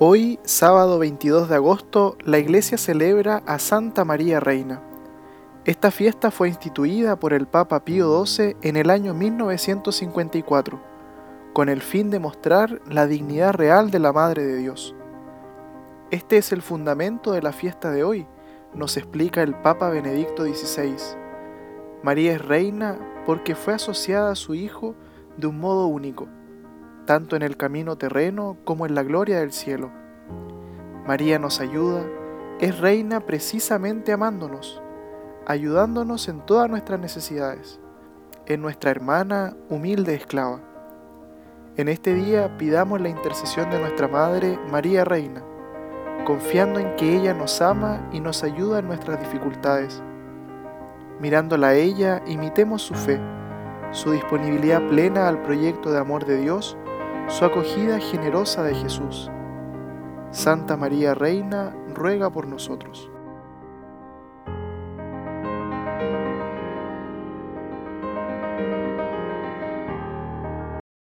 Hoy, sábado 22 de agosto, la iglesia celebra a Santa María Reina. Esta fiesta fue instituida por el Papa Pío XII en el año 1954, con el fin de mostrar la dignidad real de la Madre de Dios. Este es el fundamento de la fiesta de hoy, nos explica el Papa Benedicto XVI. María es reina porque fue asociada a su Hijo de un modo único tanto en el camino terreno como en la gloria del cielo. María nos ayuda, es reina precisamente amándonos, ayudándonos en todas nuestras necesidades, en nuestra hermana humilde esclava. En este día pidamos la intercesión de nuestra Madre María Reina, confiando en que ella nos ama y nos ayuda en nuestras dificultades. Mirándola a ella, imitemos su fe, su disponibilidad plena al proyecto de amor de Dios, su acogida generosa de Jesús. Santa María Reina, ruega por nosotros.